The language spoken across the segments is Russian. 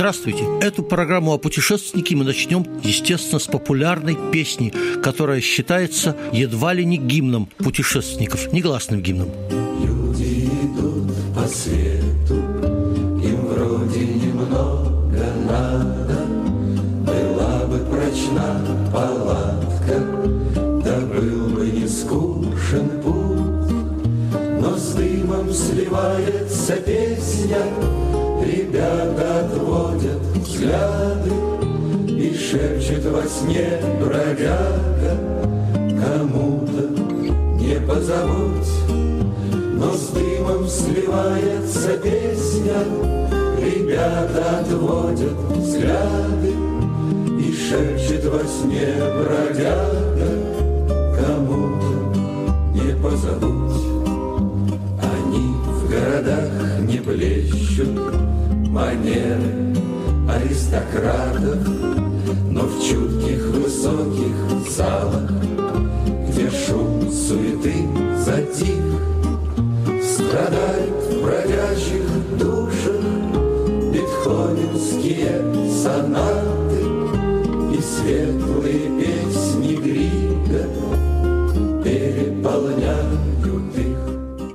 Здравствуйте! Эту программу о путешественнике мы начнем, естественно, с популярной песни, которая считается едва ли не гимном путешественников, негласным гимном. Люди идут по свету, им вроде немного надо, была бы прочна палатка, да был бы не скучен путь, но с дымом сливается песня, шепчет во сне бродяга. Кому-то не позабудь Но с дымом сливается песня. Ребята отводят взгляды И шепчет во сне бродяга. Кому-то не позабудь Они в городах не блещут манеры аристократов, но в чутких высоких залах, где шум суеты затих, страдают в бродячих душах бетховенские сонаты и светлые песни Грига переполняют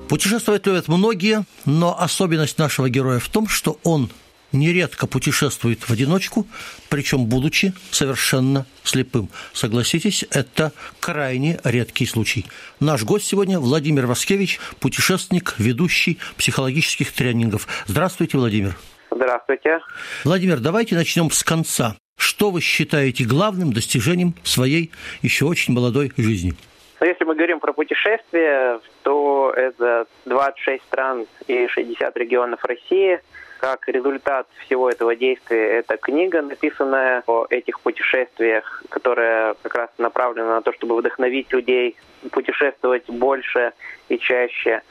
Путешествовать любят многие, но особенность нашего героя в том, что он нередко путешествует в одиночку, причем будучи совершенно слепым. Согласитесь, это крайне редкий случай. Наш гость сегодня Владимир Васкевич, путешественник, ведущий психологических тренингов. Здравствуйте, Владимир. Здравствуйте. Владимир, давайте начнем с конца. Что вы считаете главным достижением своей еще очень молодой жизни? Но если мы говорим про путешествия, то это 26 стран и 60 регионов России. Как результат всего этого действия, это книга, написанная о этих путешествиях, которая как раз направлена на то, чтобы вдохновить людей путешествовать больше и чаще.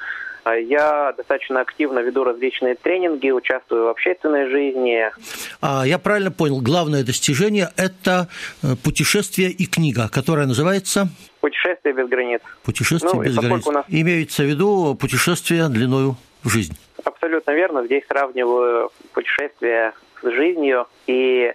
А я достаточно активно веду различные тренинги, участвую в общественной жизни. А, я правильно понял, главное достижение – это э, путешествие и книга, которая называется Путешествие без границ. Путешествие ну, без границ. Нас... Имеется в виду путешествие длиною в жизнь. Абсолютно верно. Здесь сравниваю путешествие с жизнью, и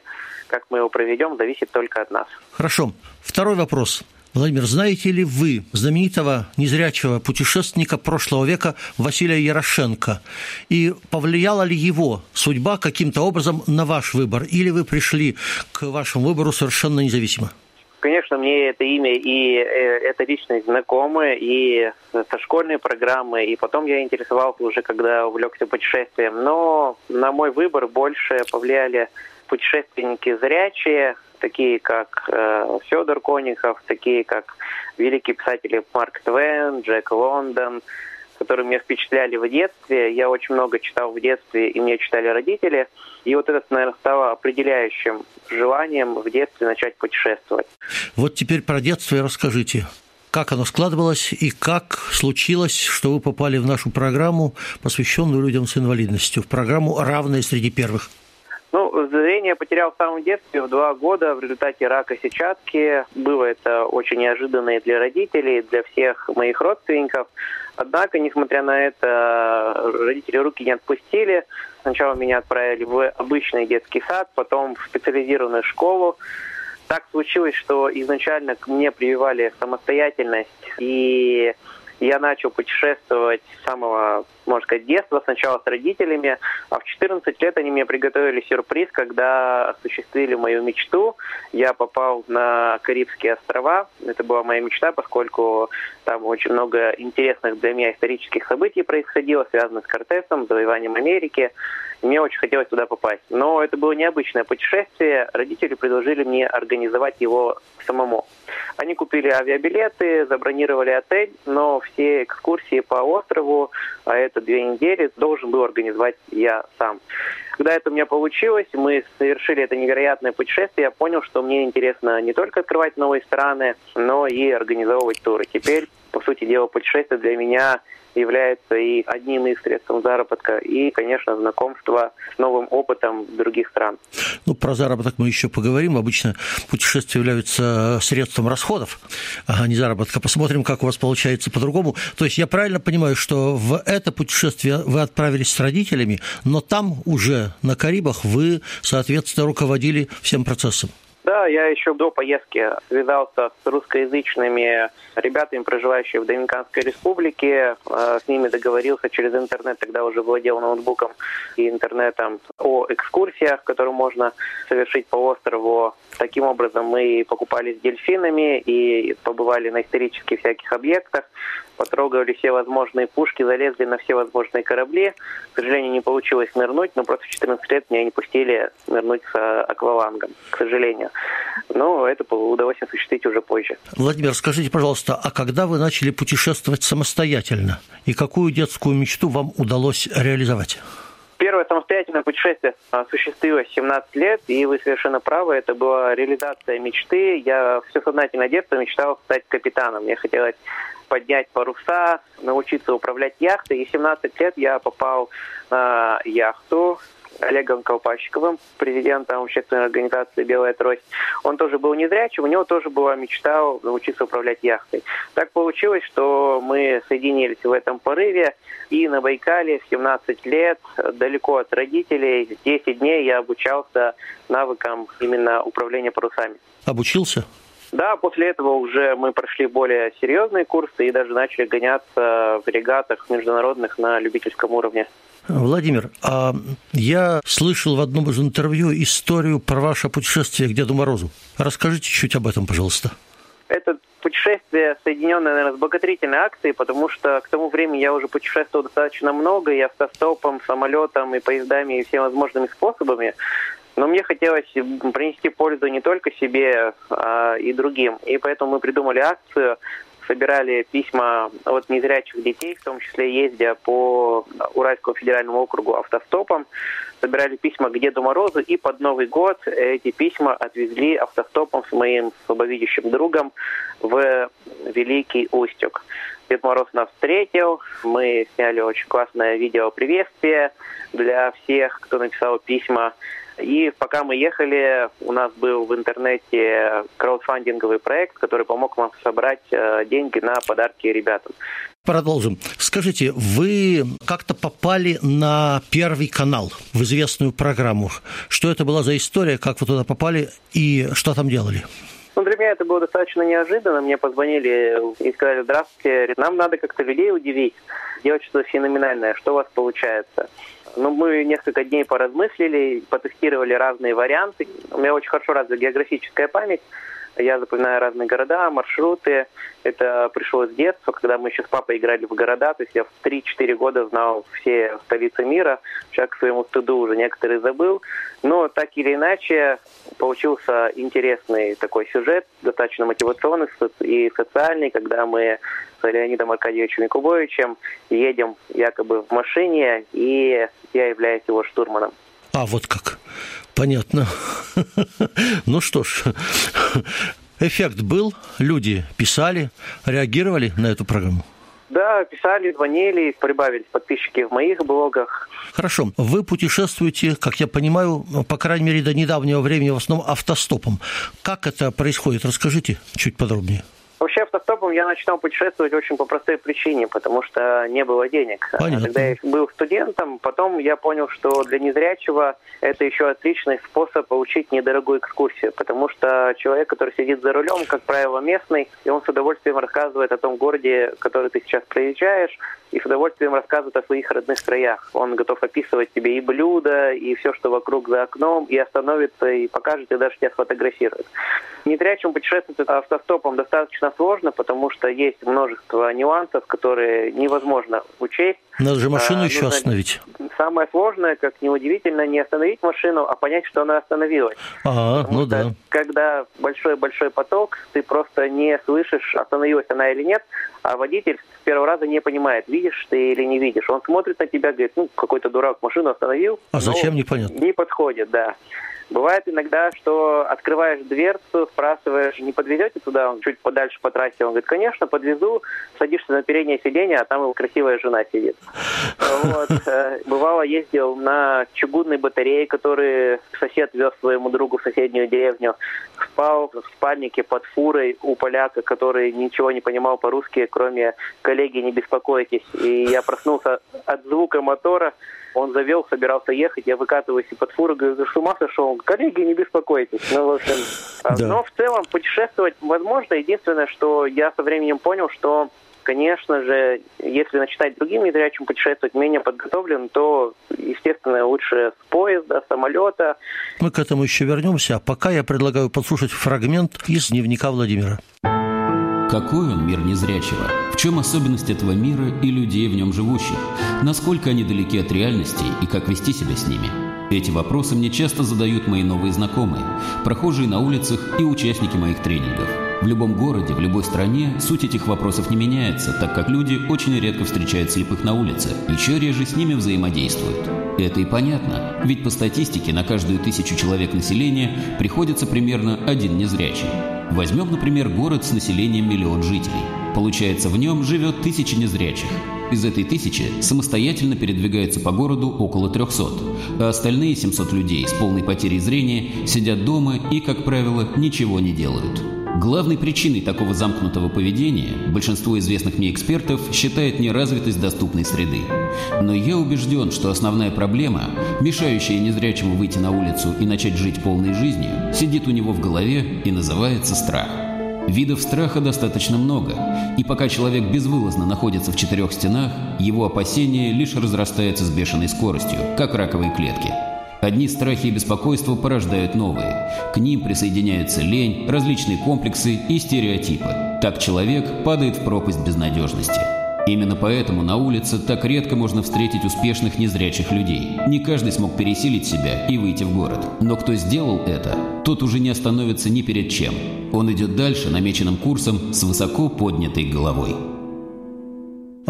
как мы его проведем, зависит только от нас. Хорошо. Второй вопрос. Владимир, знаете ли вы знаменитого незрячего путешественника прошлого века Василия Ярошенко? И повлияла ли его судьба каким-то образом на ваш выбор? Или вы пришли к вашему выбору совершенно независимо? Конечно, мне это имя и э, эта личность знакомы, и со школьной программы, и потом я интересовался уже, когда увлекся путешествием. Но на мой выбор больше повлияли путешественники зрячие, такие как э, Федор Конихов, такие как великие писатели Марк Твен, Джек Лондон, которые меня впечатляли в детстве. Я очень много читал в детстве, и мне читали родители. И вот это, наверное, стало определяющим желанием в детстве начать путешествовать. Вот теперь про детство и расскажите. Как оно складывалось и как случилось, что вы попали в нашу программу, посвященную людям с инвалидностью, в программу «Равные среди первых»? Ну, зрение потерял в самом детстве, в два года, в результате рака сетчатки. Было это очень неожиданно и для родителей, и для всех моих родственников. Однако, несмотря на это, родители руки не отпустили. Сначала меня отправили в обычный детский сад, потом в специализированную школу. Так случилось, что изначально мне прививали самостоятельность, и я начал путешествовать с самого можно сказать, детства, сначала с родителями, а в 14 лет они мне приготовили сюрприз, когда осуществили мою мечту. Я попал на Карибские острова. Это была моя мечта, поскольку там очень много интересных для меня исторических событий происходило, связанных с Кортесом, завоеванием Америки. Мне очень хотелось туда попасть. Но это было необычное путешествие. Родители предложили мне организовать его самому. Они купили авиабилеты, забронировали отель, но все экскурсии по острову, а это две недели, должен был организовать я сам. когда это у меня получилось, мы совершили это невероятное путешествие, я понял, что мне интересно не только открывать новые страны, но и организовывать туры. Теперь, по сути дела, путешествие для меня является и одним из средств заработка, и, конечно, знакомство с новым опытом других стран. Ну, про заработок мы еще поговорим. Обычно путешествия являются средством расходов, а не заработка. Посмотрим, как у вас получается по-другому. То есть я правильно понимаю, что в это путешествие вы отправились с родителями, но там уже на Карибах вы, соответственно, руководили всем процессом? Да, я еще до поездки связался с русскоязычными ребятами, проживающими в Доминиканской республике. Э, с ними договорился через интернет, тогда уже владел ноутбуком и интернетом о экскурсиях, которые можно совершить по острову. Таким образом, мы покупали с дельфинами и побывали на исторических всяких объектах потрогали все возможные пушки, залезли на все возможные корабли. К сожалению, не получилось нырнуть, но просто в 14 лет меня не пустили нырнуть с аквалангом, к сожалению. Но это удалось осуществить уже позже. Владимир, скажите, пожалуйста, а когда вы начали путешествовать самостоятельно? И какую детскую мечту вам удалось реализовать? Первое самостоятельное путешествие осуществилось 17 лет, и вы совершенно правы, это была реализация мечты. Я все сознательное детство мечтал стать капитаном. Мне хотелось поднять паруса, научиться управлять яхтой. И 17 лет я попал на яхту Олегом Колпачковым, президентом общественной организации «Белая трость». Он тоже был незрячим, у него тоже была мечта научиться управлять яхтой. Так получилось, что мы соединились в этом порыве, и на Байкале в 17 лет, далеко от родителей, 10 дней я обучался навыкам именно управления парусами. Обучился? Да, после этого уже мы прошли более серьезные курсы и даже начали гоняться в регатах международных на любительском уровне. Владимир, а я слышал в одном из интервью историю про ваше путешествие к Деду Морозу. Расскажите чуть об этом, пожалуйста. Это путешествие соединенное, наверное, с благотворительной акцией, потому что к тому времени я уже путешествовал достаточно много, и автостопом, самолетом, и поездами, и всеми возможными способами. Но мне хотелось принести пользу не только себе а и другим. И поэтому мы придумали акцию собирали письма от незрячих детей, в том числе ездя по Уральскому федеральному округу автостопом, собирали письма к Деду Морозу, и под Новый год эти письма отвезли автостопом с моим слабовидящим другом в Великий Устюг. Дед Мороз нас встретил, мы сняли очень классное видео приветствие для всех, кто написал письма. И пока мы ехали, у нас был в интернете краудфандинговый проект, который помог нам собрать э, деньги на подарки ребятам. Продолжим. Скажите, вы как-то попали на Первый канал, в известную программу. Что это была за история, как вы туда попали и что там делали? Ну, для меня это было достаточно неожиданно. Мне позвонили и сказали, здравствуйте, нам надо как-то людей удивить, делать что-то феноменальное. Что у вас получается? Ну, мы несколько дней поразмыслили, потестировали разные варианты. У меня очень хорошо развита географическая память. Я запоминаю разные города, маршруты. Это пришло с детства, когда мы еще с папой играли в города. То есть я в 3-4 года знал все столицы мира. Сейчас к своему стыду уже некоторые забыл. Но так или иначе получился интересный такой сюжет, достаточно мотивационный и социальный, когда мы с Леонидом Аркадьевичем Якубовичем едем якобы в машине, и я являюсь его штурманом. А, вот как. Понятно. Ну что ж, эффект был, люди писали, реагировали на эту программу. Да, писали, звонили, прибавились подписчики в моих блогах. Хорошо. Вы путешествуете, как я понимаю, по крайней мере, до недавнего времени в основном автостопом. Как это происходит? Расскажите чуть подробнее. Вообще автостопом я начинал путешествовать очень по простой причине, потому что не было денег. Понятно. Когда я был студентом, потом я понял, что для незрячего это еще отличный способ получить недорогую экскурсию, потому что человек, который сидит за рулем, как правило, местный, и он с удовольствием рассказывает о том городе, который ты сейчас проезжаешь, и с удовольствием рассказывает о своих родных краях. Он готов описывать тебе и блюда, и все, что вокруг за окном, и остановится, и покажет, и даже тебя сфотографирует. Незрячим путешествовать автостопом достаточно сложно, потому что есть множество нюансов, которые невозможно учесть. Надо же машину а, еще нужно... остановить. Самое сложное, как неудивительно, не остановить машину, а понять, что она остановилась. А, ну да. Когда большой-большой поток, ты просто не слышишь, остановилась она или нет, а водитель первого раза не понимает, видишь ты или не видишь. Он смотрит на тебя, говорит, ну, какой-то дурак машину остановил. А зачем, непонятно. Не подходит, да. Бывает иногда, что открываешь дверцу, спрашиваешь, не подвезете туда, он чуть подальше по трассе. Он говорит, конечно, подвезу. Садишься на переднее сиденье, а там его красивая жена сидит. Вот. Э, бывало, ездил на чугунной батарее, который сосед вез своему другу в соседнюю деревню. Спал в спальнике под фурой у поляка, который ничего не понимал по-русски, кроме коллеги, не беспокойтесь. И я проснулся от звука мотора, он завел, собирался ехать, я выкатываюсь из-под фуры, говорю, с ума сошел? Коллеги, не беспокойтесь. Ну, в общем, а, да. но в целом путешествовать возможно. Единственное, что я со временем понял, что конечно же, если начинать другим незрячим путешествовать менее подготовлен, то, естественно, лучше с поезда, самолета. Мы к этому еще вернемся, а пока я предлагаю послушать фрагмент из дневника Владимира. Какой он мир незрячего? В чем особенность этого мира и людей в нем живущих? Насколько они далеки от реальности и как вести себя с ними? Эти вопросы мне часто задают мои новые знакомые, прохожие на улицах и участники моих тренингов. В любом городе, в любой стране суть этих вопросов не меняется, так как люди очень редко встречают слепых на улице, еще реже с ними взаимодействуют. Это и понятно, ведь по статистике на каждую тысячу человек населения приходится примерно один незрячий. Возьмем, например, город с населением миллион жителей. Получается, в нем живет тысяча незрячих. Из этой тысячи самостоятельно передвигается по городу около 300, а остальные 700 людей с полной потерей зрения сидят дома и, как правило, ничего не делают. Главной причиной такого замкнутого поведения большинство известных мне экспертов считает неразвитость доступной среды. Но я убежден, что основная проблема, мешающая незрячему выйти на улицу и начать жить полной жизнью, сидит у него в голове и называется страх. Видов страха достаточно много, и пока человек безвылазно находится в четырех стенах, его опасения лишь разрастаются с бешеной скоростью, как раковые клетки – Одни страхи и беспокойства порождают новые. К ним присоединяются лень, различные комплексы и стереотипы. Так человек падает в пропасть безнадежности. Именно поэтому на улице так редко можно встретить успешных незрячих людей. Не каждый смог пересилить себя и выйти в город. Но кто сделал это, тот уже не остановится ни перед чем. Он идет дальше намеченным курсом с высоко поднятой головой.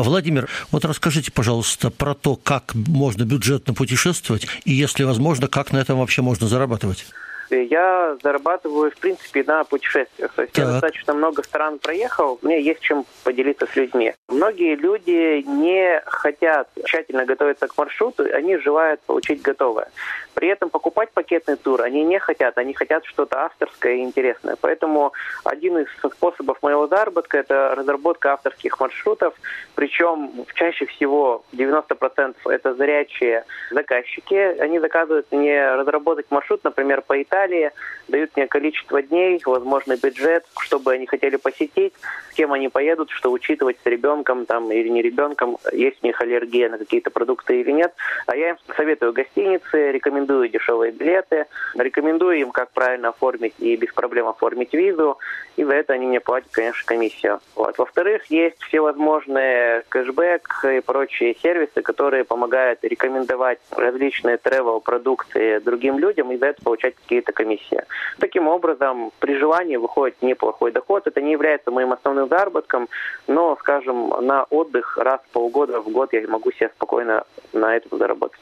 Владимир, вот расскажите, пожалуйста, про то, как можно бюджетно путешествовать, и, если возможно, как на этом вообще можно зарабатывать. Я зарабатываю, в принципе, на путешествиях. То есть так. я достаточно много стран проехал, мне есть чем поделиться с людьми. Многие люди не хотят тщательно готовиться к маршруту, они желают получить готовое. При этом покупать пакетный тур они не хотят, они хотят что-то авторское и интересное. Поэтому один из способов моего заработка – это разработка авторских маршрутов, причем чаще всего 90% это зрячие заказчики. Они заказывают мне разработать маршрут, например, по Италии, дают мне количество дней, возможный бюджет, чтобы они хотели посетить, с кем они поедут, что учитывать с ребенком там, или не ребенком, есть у них аллергия на какие-то продукты или нет. А я им советую гостиницы, рекомендую дешевые билеты, рекомендую им, как правильно оформить и без проблем оформить визу, и за это они мне платят, конечно, комиссию. Вот. Во-вторых, есть всевозможные кэшбэк и прочие сервисы, которые помогают рекомендовать различные travel продукции другим людям и за это получать какие-то комиссии. Таким образом, при желании выходит неплохой доход. Это не является моим основным заработком, но, скажем, на отдых раз в полгода в год я могу себе спокойно на этом заработать.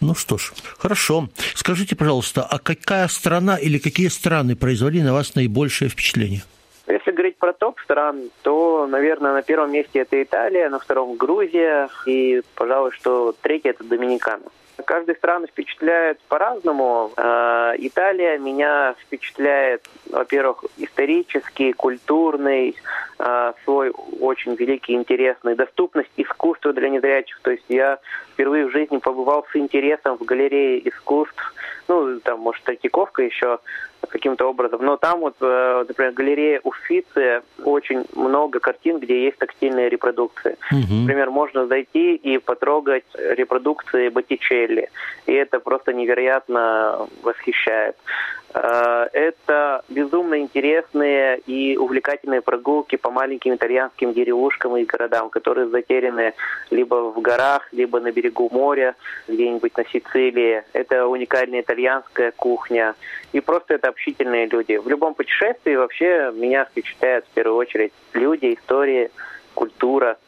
Ну что ж, хорошо. Скажите, пожалуйста, а какая страна или какие страны произвели на вас наибольшее впечатление? Если говорить про топ стран, то, наверное, на первом месте это Италия, на втором Грузия и, пожалуй, что третье это Доминикана. Каждая страна впечатляет по-разному. Э, Италия меня впечатляет, во-первых, исторический, культурный, э, свой очень великий, интересный, доступность искусства для незрячих. То есть я впервые в жизни побывал с интересом в галерее искусств. Ну, там, может, Третьяковка еще каким-то образом. Но там вот, э, например, галерея Уффици, очень много картин, где есть тактильные репродукции. Угу. Например, можно зайти и потрогать репродукции Боттичелли. И это просто невероятно восхищает. Э, это безумно интересные и увлекательные прогулки по маленьким итальянским деревушкам и городам, которые затеряны либо в горах, либо на берегу моря, где-нибудь на Сицилии. Это уникальная итальянская кухня. И просто это общительные люди. В любом путешествии вообще меня впечатляют в первую очередь люди, истории, культура.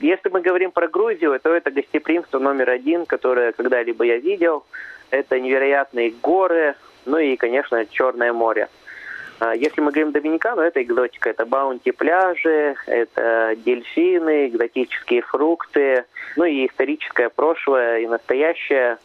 Если мы говорим про Грузию, то это гостеприимство номер один, которое когда-либо я видел. Это невероятные горы, ну и, конечно, Черное море. А если мы говорим Доминикану, это экзотика. Это баунти пляжи, это дельфины, экзотические фрукты, ну и историческое прошлое и настоящее.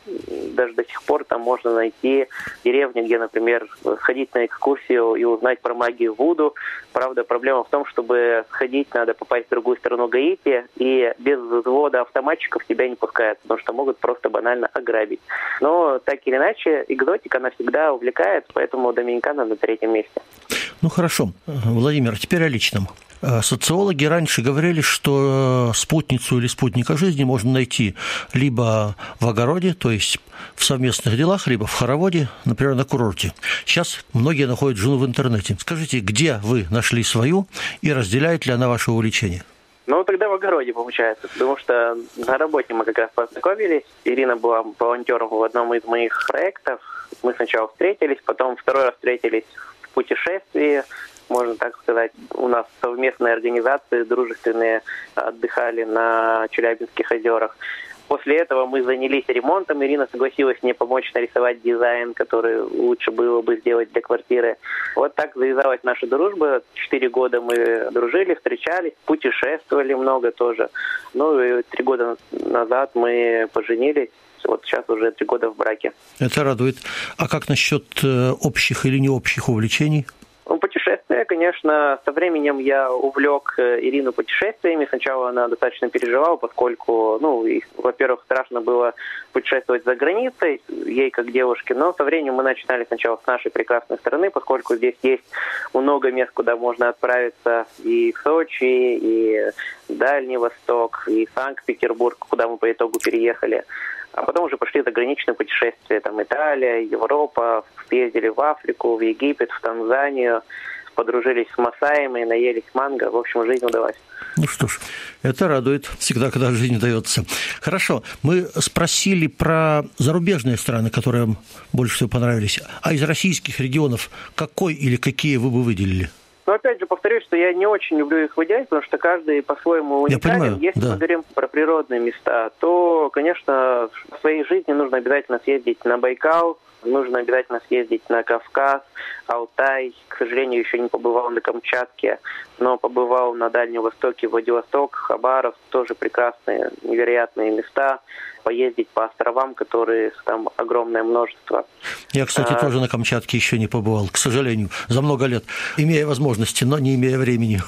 Даже до сих пор там можно найти деревни, где, например, сходить на экскурсию и узнать про магию Вуду. Правда, проблема в том, чтобы сходить, надо попасть в другую сторону Гаити, и без взвода автоматчиков тебя не пускают, потому что могут просто банально ограбить. Но так или иначе, экзотика, она всегда увлекает, поэтому Доминикана на третьем месте. Ну хорошо, Владимир, теперь о личном. Э, социологи раньше говорили, что спутницу или спутника жизни можно найти либо в огороде, то есть в совместных делах, либо в хороводе, например, на курорте. Сейчас многие находят жену в интернете. Скажите, где вы нашли свою и разделяет ли она ваше увлечение? Ну, тогда в огороде, получается, потому что на работе мы как раз познакомились. Ирина была волонтером в одном из моих проектов. Мы сначала встретились, потом второй раз встретились путешествии, можно так сказать. У нас совместные организации дружественные отдыхали на Челябинских озерах. После этого мы занялись ремонтом. Ирина согласилась мне помочь нарисовать дизайн, который лучше было бы сделать для квартиры. Вот так завязалась наша дружба. Четыре года мы дружили, встречались, путешествовали много тоже. Ну и три года назад мы поженились. Вот сейчас уже три года в браке. Это радует. А как насчет э, общих или не общих увлечений? Ну, путешествия, конечно, со временем я увлек э, Ирину путешествиями. Сначала она достаточно переживала, поскольку, ну, во-первых, страшно было путешествовать за границей, ей как девушке, но со временем мы начинали сначала с нашей прекрасной страны, поскольку здесь есть много мест, куда можно отправиться и в Сочи, и Дальний Восток, и Санкт-Петербург, куда мы по итогу переехали. А потом уже пошли заграничные путешествия, там Италия, Европа, съездили в Африку, в Египет, в Танзанию, подружились с Масаями, наелись манго. В общем, жизнь удалась. Ну что ж, это радует всегда, когда жизнь удается. Хорошо, мы спросили про зарубежные страны, которые вам больше всего понравились. А из российских регионов какой или какие вы бы выделили? Но опять повторюсь, что я не очень люблю их выделять, потому что каждый по-своему уникален. Если да. мы говорим про природные места, то, конечно, в своей жизни нужно обязательно съездить на Байкал, нужно обязательно съездить на Кавказ, Алтай. К сожалению, еще не побывал на Камчатке, но побывал на Дальнем Востоке, Владивосток, Хабаров. Тоже прекрасные, невероятные места поездить по островам, которые там огромное множество. Я, кстати, а... тоже на Камчатке еще не побывал, к сожалению, за много лет, имея возможности, но не имея времени.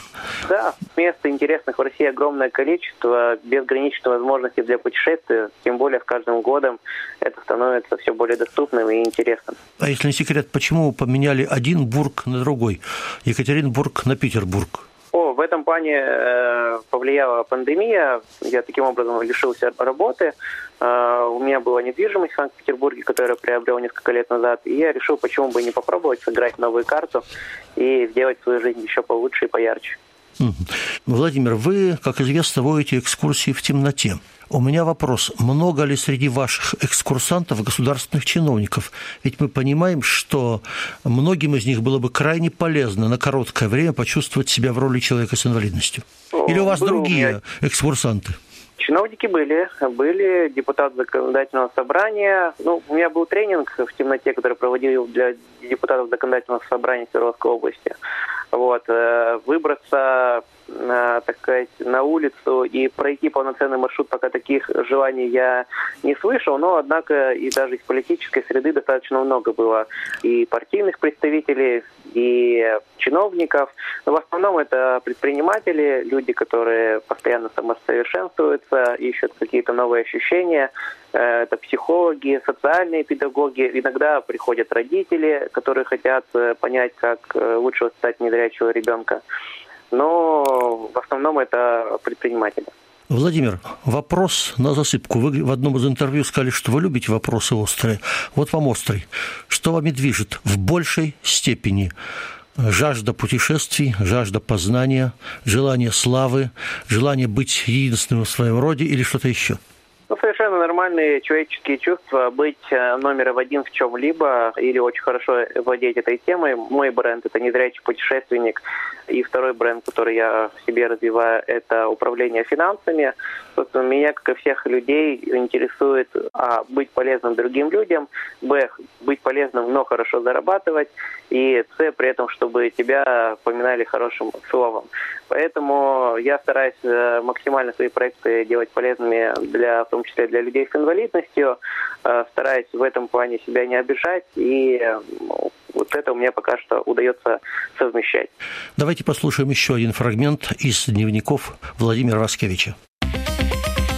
Да, мест интересных в России огромное количество, безграничной возможности для путешествия, тем более с каждым годом это становится все более доступным и интересным. А если не секрет, почему поменяли один бург на другой? Екатеринбург на Петербург? О, в этом плане э, повлияла пандемия. Я таким образом лишился работы. Э, у меня была недвижимость в Санкт-Петербурге, которую я приобрел несколько лет назад. И я решил, почему бы не попробовать сыграть новую карту и сделать свою жизнь еще получше и поярче. Владимир, вы, как известно, водите экскурсии в темноте. У меня вопрос. Много ли среди ваших экскурсантов государственных чиновников? Ведь мы понимаем, что многим из них было бы крайне полезно на короткое время почувствовать себя в роли человека с инвалидностью. Или у вас Был другие меня... экскурсанты? Чиновники были, были депутат законодательного собрания. Ну, у меня был тренинг в темноте, который проводил для депутатов законодательного собрания Свердловской области. Вот, э, выбраться так сказать, на улицу и пройти полноценный маршрут, пока таких желаний я не слышал, но, однако, и даже из политической среды достаточно много было и партийных представителей, и чиновников. Но в основном это предприниматели, люди, которые постоянно самосовершенствуются, ищут какие-то новые ощущения. Э, это психологи, социальные педагоги. Иногда приходят родители, которые хотят э, понять, как э, лучше воспитать незрячего ребенка но в основном это предприниматели. Владимир, вопрос на засыпку. Вы в одном из интервью сказали, что вы любите вопросы острые. Вот вам острый. Что вами движет в большей степени? Жажда путешествий, жажда познания, желание славы, желание быть единственным в своем роде или что-то еще? Нормальные человеческие чувства быть э, номером один в чем-либо или очень хорошо владеть этой темой. Мой бренд – это незрячий путешественник. И второй бренд, который я в себе развиваю, это управление финансами. Собственно, меня, как и всех людей, интересует а, быть полезным другим людям, б, быть полезным, но хорошо зарабатывать, и с, при этом, чтобы тебя поминали хорошим словом. Поэтому я стараюсь э, максимально свои проекты делать полезными, для, в том числе для людей с инвалидностью, э, стараюсь в этом плане себя не обижать, и э, вот это у меня пока что удается совмещать. Давайте послушаем еще один фрагмент из дневников Владимира Васкевича.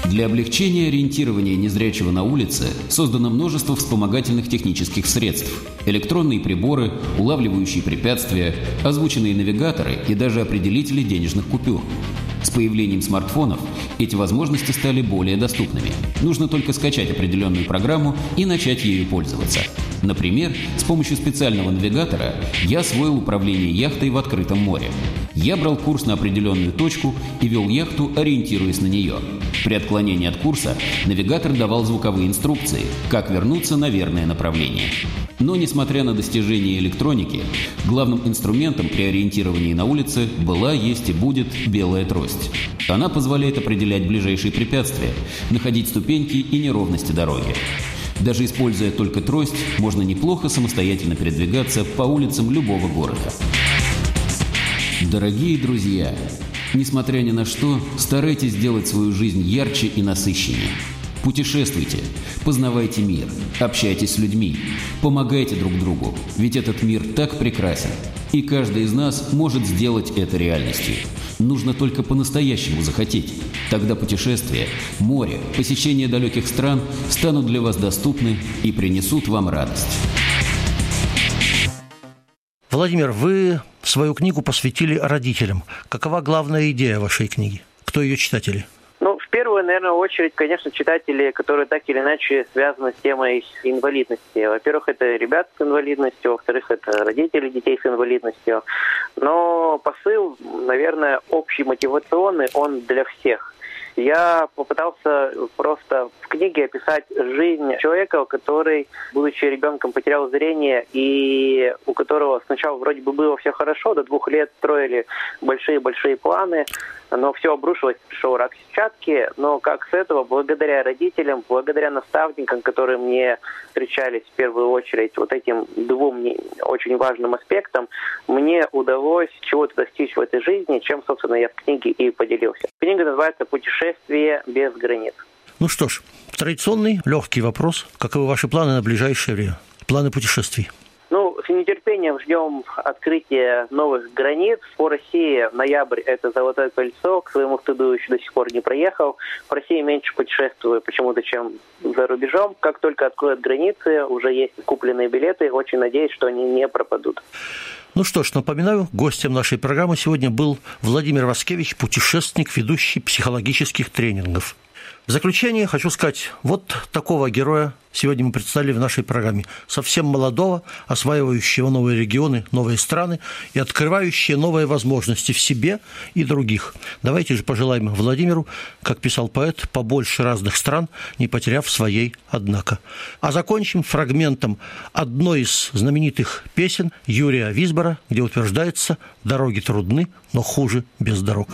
Для облегчения ориентирования незрячего на улице создано множество вспомогательных технических средств. Электронные приборы, улавливающие препятствия, озвученные навигаторы и даже определители денежных купюр. С появлением смартфонов эти возможности стали более доступными. Нужно только скачать определенную программу и начать ею пользоваться. Например, с помощью специального навигатора я освоил управление яхтой в открытом море. Я брал курс на определенную точку и вел яхту, ориентируясь на нее. При отклонении от курса навигатор давал звуковые инструкции, как вернуться на верное направление. Но, несмотря на достижения электроники, главным инструментом при ориентировании на улице была, есть и будет белая трость. Она позволяет определять ближайшие препятствия, находить ступеньки и неровности дороги. Даже используя только трость, можно неплохо самостоятельно передвигаться по улицам любого города. Дорогие друзья, несмотря ни на что, старайтесь сделать свою жизнь ярче и насыщеннее. Путешествуйте, познавайте мир, общайтесь с людьми, помогайте друг другу, ведь этот мир так прекрасен, и каждый из нас может сделать это реальностью. Нужно только по-настоящему захотеть. Тогда путешествия, море, посещение далеких стран станут для вас доступны и принесут вам радость. Владимир, вы свою книгу посвятили родителям. Какова главная идея вашей книги? Кто ее читатели? Первую, наверное, очередь, конечно, читатели, которые так или иначе связаны с темой инвалидности. Во-первых, это ребят с инвалидностью, во-вторых, это родители детей с инвалидностью. Но посыл, наверное, общий мотивационный, он для всех. Я попытался просто в книге описать жизнь человека, который, будучи ребенком, потерял зрение и у которого сначала вроде бы было все хорошо, до двух лет строили большие-большие планы, но все обрушилось, пришел рак сетчатки, но как с этого, благодаря родителям, благодаря наставникам, которые мне встречались в первую очередь, вот этим двум очень важным аспектам, мне удалось чего-то достичь в этой жизни, чем, собственно, я в книге и поделился. Книга называется «Путешествие без границ». Ну что ж, традиционный легкий вопрос. Каковы ваши планы на ближайшее время? Планы путешествий? С нетерпением ждем открытия новых границ. По России ноябрь – это золотое кольцо. К своему стыду еще до сих пор не проехал. В России меньше путешествую почему-то, чем за рубежом. Как только откроют границы, уже есть купленные билеты. Очень надеюсь, что они не пропадут. Ну что ж, напоминаю, гостем нашей программы сегодня был Владимир Васкевич, путешественник, ведущий психологических тренингов. В заключение хочу сказать, вот такого героя сегодня мы представили в нашей программе. Совсем молодого, осваивающего новые регионы, новые страны и открывающего новые возможности в себе и других. Давайте же пожелаем Владимиру, как писал поэт, побольше разных стран, не потеряв своей, однако. А закончим фрагментом одной из знаменитых песен Юрия Висбора, где утверждается «Дороги трудны, но хуже без дорог»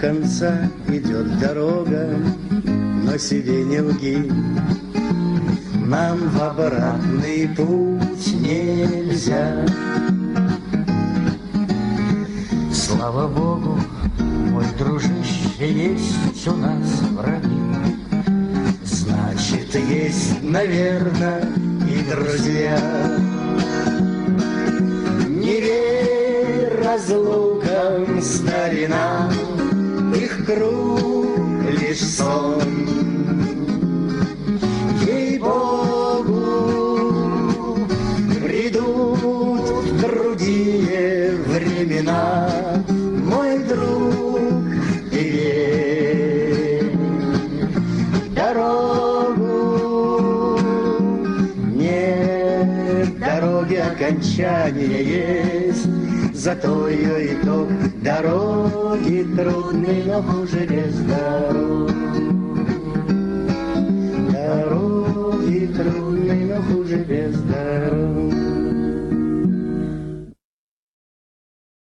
конца идет дорога, но себе не лги. Нам в обратный путь нельзя. Слава Богу, мой дружище, есть у нас враги. Значит, есть, наверное, и друзья. Не верь разлукам, старина, круг лишь сон. Ей-богу, придут другие времена, мой друг, и верь дорогу. Нет дороги окончания есть, зато ее итог. Дорог. Дороги трудные, но хуже без дорог.